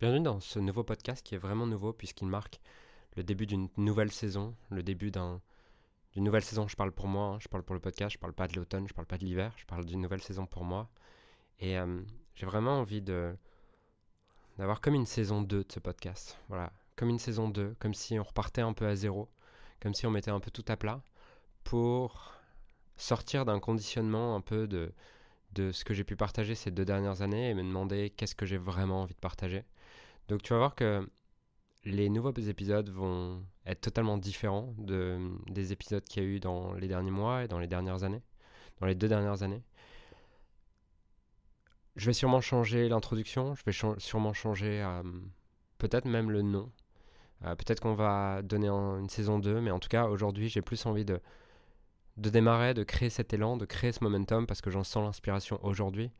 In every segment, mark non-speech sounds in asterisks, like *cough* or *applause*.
Bienvenue dans ce nouveau podcast qui est vraiment nouveau puisqu'il marque le début d'une nouvelle saison, le début d'un, d'une nouvelle saison. Je parle pour moi, hein, je parle pour le podcast, je parle pas de l'automne, je parle pas de l'hiver, je parle d'une nouvelle saison pour moi. Et euh, j'ai vraiment envie d'avoir comme une saison 2 de ce podcast. Voilà, comme une saison 2, comme si on repartait un peu à zéro, comme si on mettait un peu tout à plat pour sortir d'un conditionnement un peu de ce que j'ai pu partager ces deux dernières années et me demander qu'est-ce que j'ai vraiment envie de partager. Donc tu vas voir que les nouveaux épisodes vont être totalement différents de, des épisodes qu'il y a eu dans les derniers mois et dans les dernières années, dans les deux dernières années. Je vais sûrement changer l'introduction, je vais sûrement changer euh, peut-être même le nom. Euh, peut-être qu'on va donner une saison 2, mais en tout cas aujourd'hui j'ai plus envie de, démarrer, de créer cet élan, de créer ce momentum parce que j'en sens l'inspiration aujourd'hui.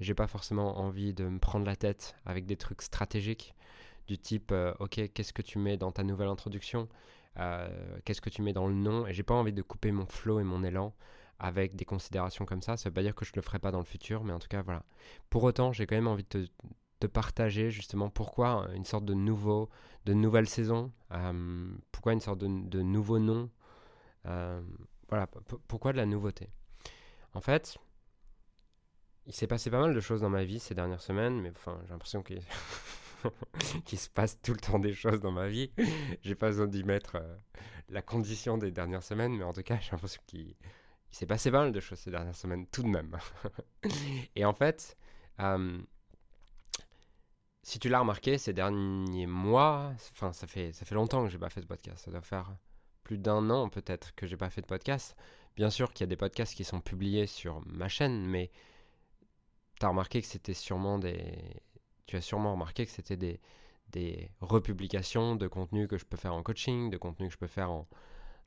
J'ai pas forcément envie de me prendre la tête avec des trucs stratégiques du type euh, ok qu'est-ce que tu mets dans ta nouvelle introduction, euh, qu'est-ce que tu mets dans le nom. Et j'ai pas envie de couper mon flow et mon élan avec des considérations comme ça. Ça veut pas dire que je le ferai pas dans le futur, mais en tout cas voilà. Pour autant, j'ai quand même envie de te, partager justement pourquoi une sorte de nouveau, de nouvelle saison, euh, pourquoi une sorte de, nouveau nom. voilà, pourquoi de la nouveauté. En fait, il s'est passé pas mal de choses dans ma vie ces dernières semaines, mais enfin, j'ai l'impression *laughs* qu'il se passe tout le temps des choses dans ma vie. *laughs* j'ai pas besoin d'y mettre euh, la condition des dernières semaines, mais en tout cas, j'ai l'impression qu'il s'est passé pas mal de choses ces dernières semaines, tout de même. *laughs* Et en fait, euh, si tu l'as remarqué, ces derniers mois, enfin, ça fait, ça fait longtemps que j'ai pas fait de podcast. Ça doit faire plus d'un an peut-être que j'ai pas fait de podcast. Bien sûr qu'il y a des podcasts qui sont publiés sur ma chaîne, mais tu as remarqué que c'était sûrement des. Tu as sûrement remarqué que c'était des, des republications de contenu que je peux faire en coaching, de contenu que je peux faire en,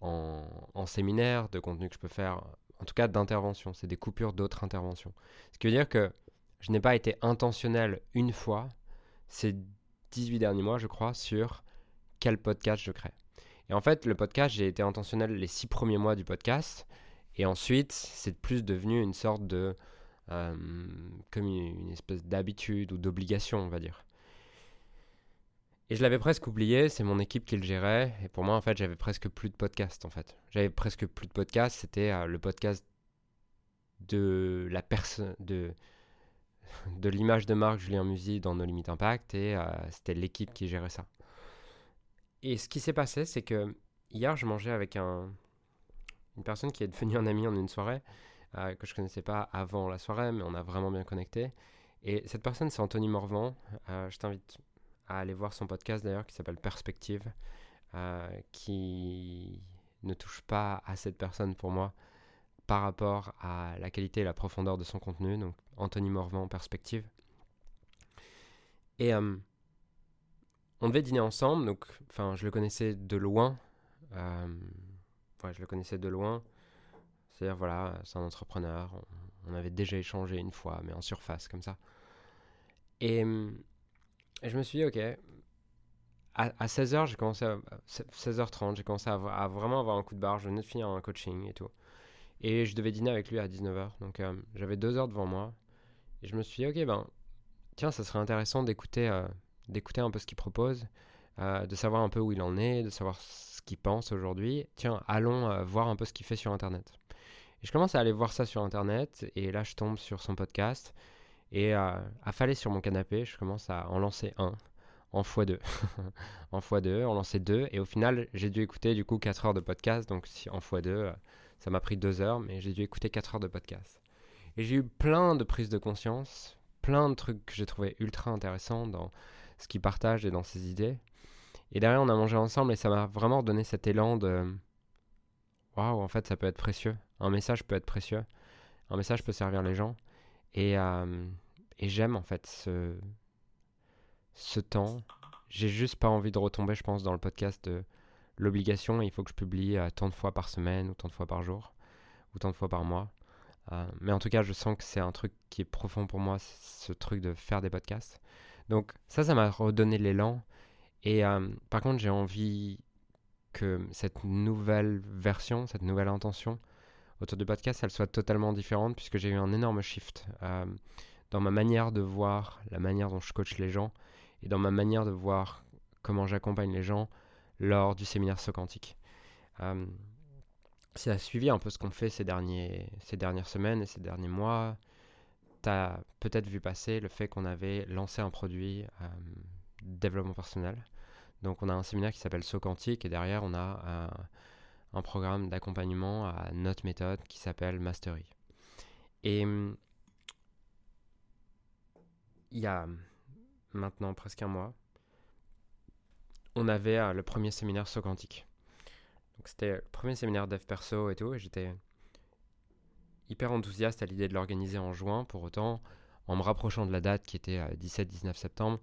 en, séminaire, de contenu que je peux faire, en tout cas d'intervention. C'est des coupures d'autres interventions. Ce qui veut dire que je n'ai pas été intentionnel une fois ces 18 derniers mois, je crois, sur quel podcast je crée. Et en fait, le podcast, j'ai été intentionnel les six premiers mois du podcast. Et ensuite, c'est plus devenu une sorte de comme une, espèce d'habitude ou d'obligation, on va dire. Et je l'avais presque oublié, c'est mon équipe qui le gérait. Et pour moi, en fait, j'avais presque plus de podcast, en fait. J'avais presque plus de podcast. C'était euh, le podcast de la personne, de, *laughs* de l'image de marque Julien Musy dans No Limit Impact. Et euh, c'était l'équipe qui gérait ça. Et ce qui s'est passé, c'est que hier, je mangeais avec un, une personne qui est devenue un ami en une soirée. Euh, que je connaissais pas avant la soirée, mais on a vraiment bien connecté. Et cette personne, c'est Anthony Morvan. Euh, je t'invite à aller voir son podcast d'ailleurs qui s'appelle Perspective, euh, qui ne touche pas à cette personne pour moi par rapport à la qualité et la profondeur de son contenu. Donc Anthony Morvan, Perspective. Et on devait dîner ensemble, donc enfin je le connaissais de loin. ouais, je le connaissais de loin. C'est-à-dire, voilà, c'est un entrepreneur, on, avait déjà échangé une fois, mais en surface, comme ça. Et, je me suis dit, ok, à, 16h, j'ai commencé à, 16h30, j'ai commencé à, vraiment avoir un coup de barre, je venais de finir un coaching et tout. Et je devais dîner avec lui à 19h, donc euh, j'avais deux heures devant moi. Et je me suis dit, ok, ben, tiens, ça serait intéressant d'écouter euh, d'écouter un peu ce qu'il propose, euh, de savoir un peu où il en est, de savoir ce qu'il pense aujourd'hui. Tiens, allons voir un peu ce qu'il fait sur Internet je commence à aller voir ça sur internet et là je tombe sur son podcast et euh, affalé sur mon canapé, je commence à en lancer un en x2. *laughs* en x2, en lancer deux et au final j'ai dû écouter du coup 4 heures de podcast donc si, en x2 euh, ça m'a pris 2 heures mais j'ai dû écouter 4 heures de podcast. Et j'ai eu plein de prises de conscience, plein de trucs que j'ai trouvé ultra intéressants dans ce qu'il partage et dans ses idées. Et derrière on a mangé ensemble et ça m'a vraiment donné cet élan de waouh en fait ça peut être précieux un message peut être précieux. Un message peut servir les gens. Et, euh, et j'aime en fait ce, ce temps. J'ai juste pas envie de retomber, je pense, dans le podcast de l'obligation. Il faut que je publie euh, tant de fois par semaine, ou tant de fois par jour, ou tant de fois par mois. Euh, mais en tout cas, je sens que c'est un truc qui est profond pour moi, ce truc de faire des podcasts. Donc ça, ça m'a redonné l'élan. Et par contre, j'ai envie que cette nouvelle version, cette nouvelle intention, autour du podcast, elle soit totalement différente puisque j'ai eu un énorme shift euh, dans ma manière de voir, la manière dont je coach les gens. et dans ma manière de voir comment j'accompagne les gens lors du séminaire Socantique. Euh, si tu as suivi un peu ce qu'on fait ces, derniers, ces dernières semaines et ces derniers mois, tu as peut-être vu passer le fait qu'on avait lancé un produit euh, développement personnel. Donc on a un séminaire qui s'appelle Socantique et derrière on a un, programme d'accompagnement à notre méthode qui s'appelle Mastery. Et il y a maintenant presque un mois, on avait euh, le premier séminaire. Donc c'était le premier séminaire dev perso et tout, et j'étais hyper enthousiaste à l'idée de l'organiser en juin. Pour autant, en me rapprochant de la date qui était 17-19 septembre,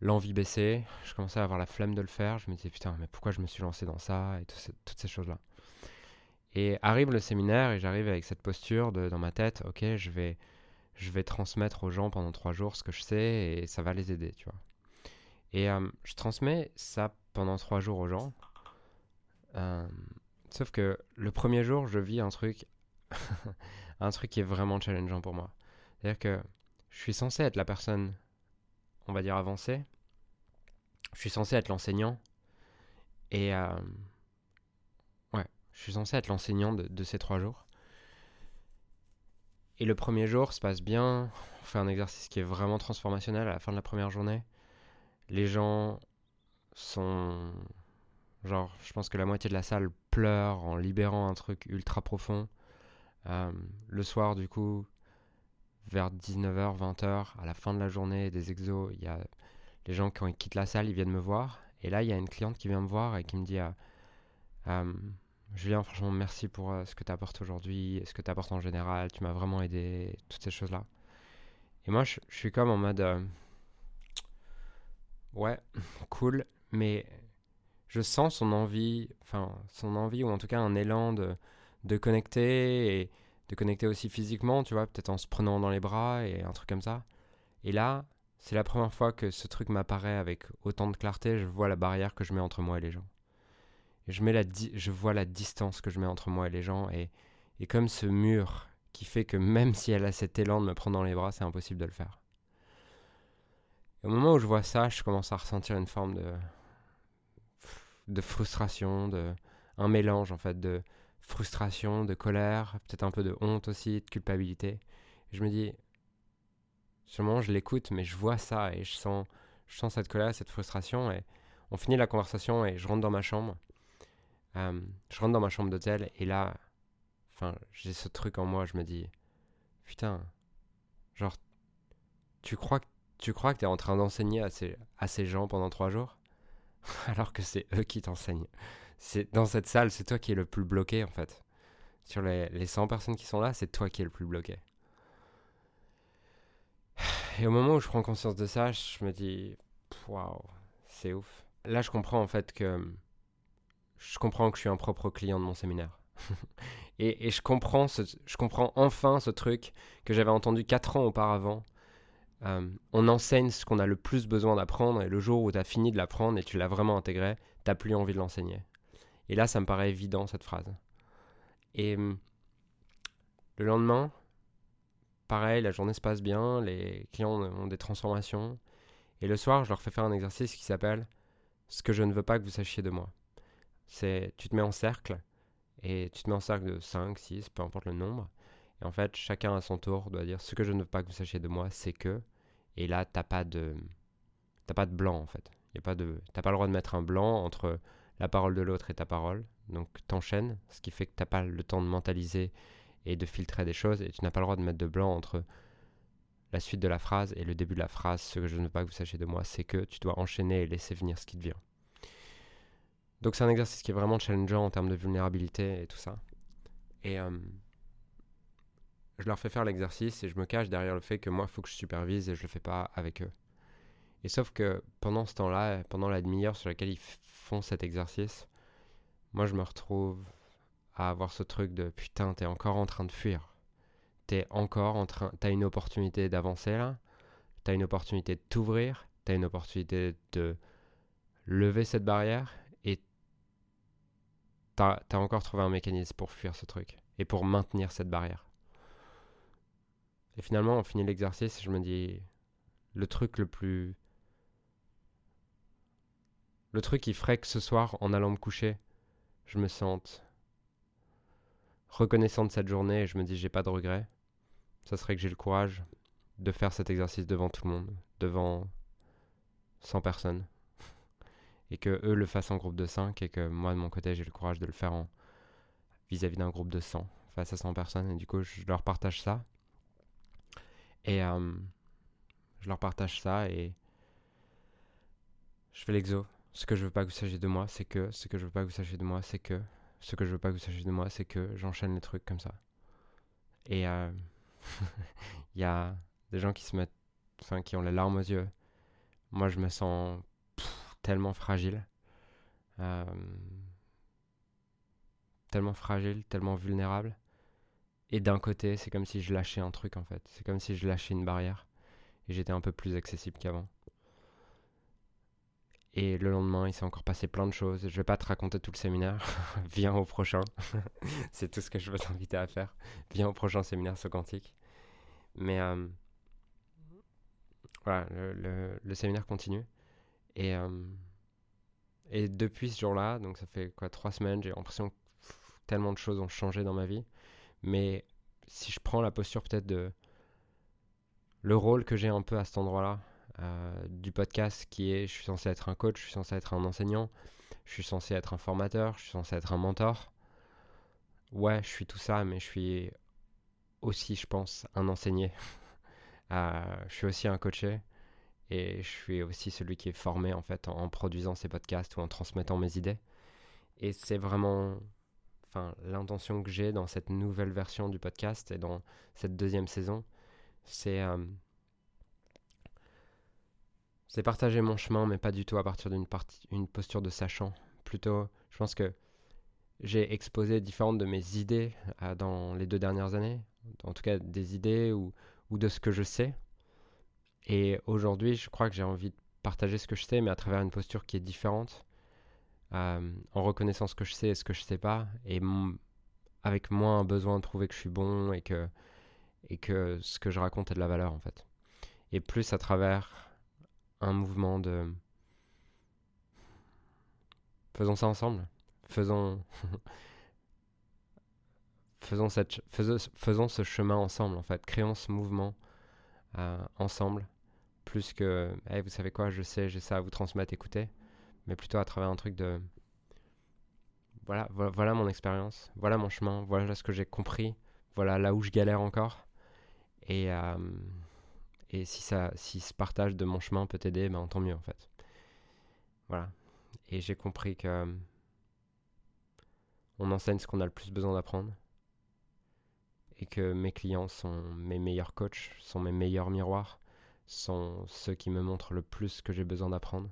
l'envie baissait, je commençais à avoir la flemme de le faire, je me disais putain mais pourquoi je me suis lancé dans ça et toutes ces choses-là. Et arrive le séminaire et j'arrive avec cette posture de, dans ma tête, ok je vais, je vais transmettre aux gens pendant trois jours ce que je sais et ça va les aider, tu vois. Et euh, je transmets ça pendant trois jours aux gens. Euh, sauf que le premier jour, je vis un truc, *laughs* un truc qui est vraiment challengeant pour moi. C'est-à-dire que je suis censé être la personne, on va dire avancée. Je suis censé être l'enseignant. Et euh, ouais, je suis censé être l'enseignant de, de, ces trois jours. Et le premier jour se passe bien. On fait un exercice qui est vraiment transformationnel à la fin de la première journée les gens sont. Genre, je pense que la moitié de la salle pleure en libérant un truc ultra profond. Euh, le soir, du coup, vers 19h, 20h, à la fin de la journée des exos, il y a les gens, ils quittent la salle, ils viennent me voir. Et là, il y a une cliente qui vient me voir et qui me dit euh, euh Julien, franchement, merci pour euh, ce que tu apportes aujourd'hui, ce que tu apportes en général. Tu m'as vraiment aidé, toutes ces choses-là. Et moi, je, je, suis comme en mode ouais, *laughs* cool, mais je sens son envie, enfin son envie ou en tout cas un élan de, de connecter et de connecter aussi physiquement, tu vois, peut-être en se prenant dans les bras et un truc comme ça. Et là, c'est la première fois que ce truc m'apparaît avec autant de clarté, je vois la barrière que je mets entre moi et les gens. Et je, mets la je vois la distance que je mets entre moi et les gens et, et comme ce mur qui fait que même si elle a cet élan de me prendre dans les bras, c'est impossible de le faire au moment où je vois ça, je commence à ressentir une forme de, de frustration, de, un mélange en fait de frustration, de colère, peut-être un peu de honte aussi, de culpabilité. je me dis, sûrement je l'écoute, mais je vois ça et je sens, je sens cette colère, cette frustration. Et on finit la conversation et je rentre dans ma chambre. Euh, je rentre dans ma chambre d'hôtel et là, enfin, j'ai ce truc en moi, je me dis, putain, genre, tu crois que tu crois que tu es en train d'enseigner à ces, à ces gens pendant trois jours? *laughs* Alors que c'est eux qui t'enseignent. C'est dans cette salle, c'est toi qui es le plus bloqué en fait. Sur les, les 100 personnes qui sont là, c'est toi qui es le plus bloqué. Et au moment où je prends conscience de ça, je me dis waouh, c'est ouf. Là, je comprends en fait que je comprends que je suis un propre client de mon séminaire. *laughs* et, je comprends je comprends enfin ce truc que j'avais entendu 4 ans auparavant euh, on enseigne ce qu'on a le plus besoin d'apprendre et le jour où tu as fini de l'apprendre et tu l'as vraiment intégré, tu plus envie de l'enseigner. Et là, ça me paraît évident cette phrase. Et hum, le lendemain, pareil, la journée se passe bien, les clients ont des transformations. Et le soir, je leur fais faire un exercice qui s'appelle Ce que je ne veux pas que vous sachiez de moi. C'est tu te mets en cercle et tu te mets en cercle de 5, 6, peu importe le nombre. Et en fait, chacun à son tour doit dire ce que je ne veux pas que vous sachiez de moi, c'est que. Et là, t'as pas de, t'as pas de blanc en fait. Y a pas de, t'as pas le droit de mettre un blanc entre la parole de l'autre et ta parole. Donc t'enchaînes, ce qui fait que t'as pas le temps de mentaliser et de filtrer des choses. Et tu n'as pas le droit de mettre de blanc entre la suite de la phrase et le début de la phrase. Ce que je ne veux pas que vous sachiez de moi, c'est que tu dois enchaîner et laisser venir ce qui te vient. Donc c'est un exercice qui est vraiment challengeant en termes de vulnérabilité et tout ça. Et euh, je leur fais faire l'exercice et je me cache derrière le fait que moi, il faut que je supervise et je le fais pas avec eux. Et sauf que pendant ce temps-là, pendant la demi-heure sur laquelle ils font cet exercice, moi, je me retrouve à avoir ce truc de putain, t'es encore en train de fuir. T'es encore en train. T'as une opportunité d'avancer là. T'as une opportunité de t'ouvrir. T'as une opportunité de lever cette barrière. Et t'as as encore trouvé un mécanisme pour fuir ce truc. Et pour maintenir cette barrière. Et finalement, on finit l'exercice et je me dis, le truc le plus le truc qui ferait que ce soir, en allant me coucher, je me sente reconnaissant de cette journée et je me dis j'ai pas de regrets, ça serait que j'ai le courage de faire cet exercice devant tout le monde, devant 100 personnes. *laughs* Et que eux le fassent en groupe de 5 et que moi de mon côté j'ai le courage de le faire en vis-à-vis d'un groupe de 100 face à 100 personnes et du coup je leur partage ça. Et euh, je leur partage ça et je fais l'exo. Ce que je veux pas que vous sachiez de moi, c'est que. Ce que je veux pas que vous sachiez de moi, c'est que. Ce que je veux pas que vous sachiez de moi, c'est que j'enchaîne les trucs comme ça. Et euh, *laughs* il y a des gens qui se mettent. Qui ont les larmes aux yeux. Moi, je me sens tellement fragile. Euh, tellement fragile, tellement vulnérable. Et d'un côté, c'est comme si je lâchais un truc en fait. C'est comme si je lâchais une barrière. Et j'étais un peu plus accessible qu'avant. Et le lendemain, il s'est encore passé plein de choses. Je vais pas te raconter tout le séminaire. *laughs* Viens au prochain. *laughs* c'est tout ce que je veux t'inviter à faire. Viens au prochain séminaire sur Quantique. Mais euh, voilà, le, séminaire continue. Et, euh, et depuis ce jour-là, donc ça fait quoi, trois semaines, j'ai l'impression que tellement de choses ont changé dans ma vie. Mais si je prends la posture peut-être de le rôle que j'ai un peu à cet endroit-là, du podcast qui est je suis censé être un coach, je suis censé être un enseignant, je suis censé être un formateur, je suis censé être un mentor. Ouais, je suis tout ça, mais je suis aussi, je pense, un enseigné. *laughs* Euh, je suis aussi un coaché et je suis aussi celui qui est formé en fait en, produisant ces podcasts ou en transmettant mes idées. Et c'est vraiment enfin, l'intention que j'ai dans cette nouvelle version du podcast et dans cette deuxième saison, c'est euh, c'est partager mon chemin, mais pas du tout à partir d'une une posture de sachant. Plutôt, je pense que j'ai exposé différentes de mes idées euh, dans les deux dernières années, en tout cas des idées ou, de ce que je sais. Et aujourd'hui, je crois que j'ai envie de partager ce que je sais, mais à travers une posture qui est différente, euh, en reconnaissant ce que je sais et ce que je sais pas, et avec moins un besoin de prouver que je suis bon et que ce que je raconte a de la valeur en fait. Et plus à travers un mouvement de... Faisons ça ensemble. Faisons... *laughs* faisons, cette, faisons, ce chemin ensemble, en fait. Créons ce mouvement euh, ensemble. Plus que, vous savez quoi, je sais, j'ai ça à vous transmettre, écoutez. Mais plutôt à travers un truc de... Voilà, voilà, mon expérience, voilà mon chemin, voilà ce que j'ai compris, voilà là où je galère encore. Et... Euh, et si, ça, si ce partage de mon chemin peut t'aider, ben, tant mieux en fait. Voilà. Et j'ai compris que euh, on enseigne ce qu'on a le plus besoin d'apprendre. Et que mes clients sont mes meilleurs coachs, sont mes meilleurs miroirs, sont ceux qui me montrent le plus que j'ai besoin d'apprendre.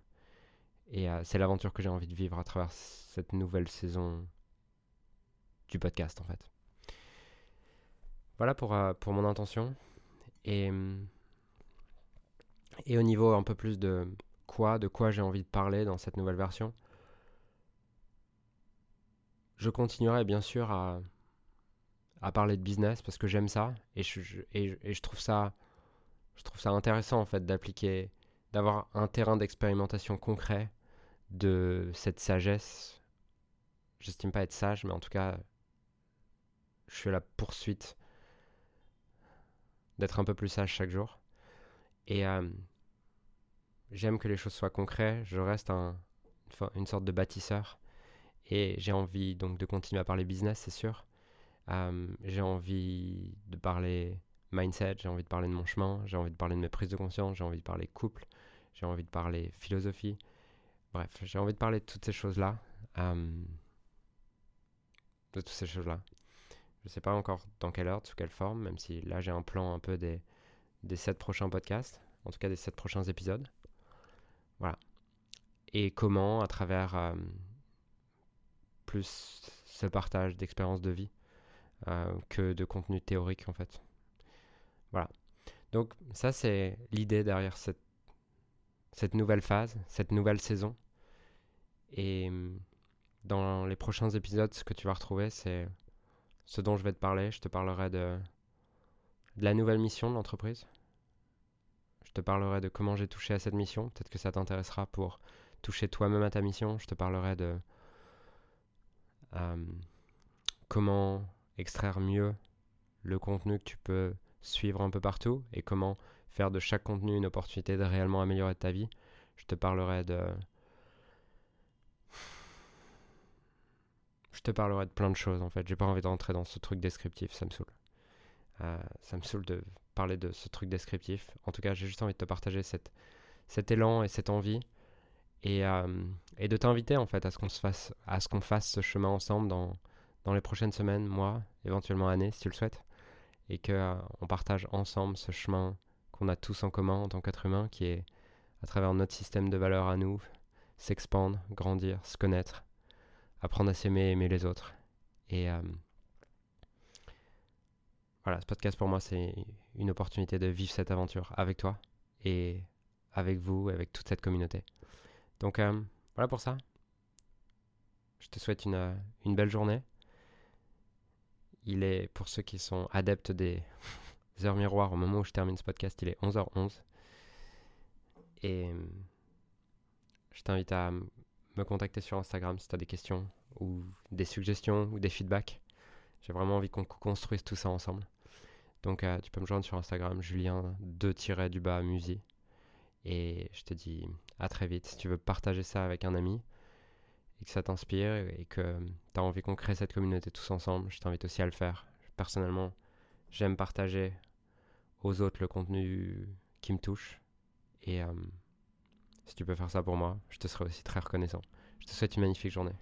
Et euh, c'est l'aventure que j'ai envie de vivre à travers cette nouvelle saison du podcast en fait. Voilà pour, euh, pour mon intention. Et hum, et au niveau un peu plus de quoi, de quoi j'ai envie de parler dans cette nouvelle version, je continuerai bien sûr à, parler de business parce que j'aime ça et je, et, je trouve ça je trouve ça intéressant en fait d'appliquer d'avoir un terrain d'expérimentation concret de cette sagesse. J'estime pas être sage mais en tout cas je suis à la poursuite d'être un peu plus sage chaque jour et euh, j'aime que les choses soient concrètes, je reste un, une sorte de bâtisseur. Et j'ai envie donc de continuer à parler business, c'est sûr. Euh, j'ai envie de parler mindset, j'ai envie de parler de mon chemin, j'ai envie de parler de mes prises de conscience, j'ai envie de parler couple, j'ai envie de parler philosophie. Bref, j'ai envie de parler de toutes ces choses-là. Euh, de toutes ces choses-là. Je ne sais pas encore dans quelle heure, sous quelle forme, même si là j'ai un plan un peu des, des 7 prochains podcasts, en tout cas des 7 prochains épisodes. Voilà. Et comment, à travers euh, plus ce partage d'expériences de vie euh, que de contenu théorique en fait. Voilà. Donc ça c'est l'idée derrière cette, nouvelle phase, cette nouvelle saison. Et dans les prochains épisodes, ce que tu vas retrouver, c'est ce dont je vais te parler. Je te parlerai de la nouvelle mission de l'entreprise, te parlerai de comment j'ai touché à cette mission. Peut-être que ça t'intéressera pour toucher toi-même à ta mission. Je te parlerai de comment extraire mieux le contenu que tu peux suivre un peu partout et comment faire de chaque contenu une opportunité de réellement améliorer ta vie. Je te parlerai de... Je te parlerai de plein de choses en fait. J'ai pas envie d'entrer dans ce truc descriptif, ça me saoule. Euh, ça me saoule de parler de ce truc descriptif. En tout cas, j'ai juste envie de te partager cet élan et cette envie et, euh, et de t'inviter en fait à ce qu'on se fasse, à ce qu'on fasse ce chemin ensemble dans, dans les prochaines semaines, mois, éventuellement années si tu le souhaites, et que euh, on partage ensemble ce chemin qu'on a tous en commun en tant qu'être humain, qui est à travers notre système de valeurs à nous, s'expandre, grandir, se connaître, apprendre à s'aimer, aimer les autres. Et euh, voilà, ce podcast pour moi, c'est une opportunité de vivre cette aventure avec toi et avec vous, avec toute cette communauté. Donc euh, voilà pour ça. Je te souhaite une, euh, une belle journée. Il est, pour ceux qui sont adeptes des *laughs* heures miroirs, au moment où je termine ce podcast, il est 11h11. Et je t'invite à me contacter sur Instagram si tu as des questions ou des suggestions ou des feedbacks. J'ai vraiment envie qu'on construise tout ça ensemble. Donc euh, tu peux me joindre sur Instagram, Julien 2-du-bas Musi. Et je te dis à très vite. Si tu veux partager ça avec un ami et que ça t'inspire et que tu as envie qu'on crée cette communauté tous ensemble, je t'invite aussi à le faire. Personnellement, j'aime partager aux autres le contenu qui me touche. Et euh, si tu peux faire ça pour moi, je te serai aussi très reconnaissant. Je te souhaite une magnifique journée.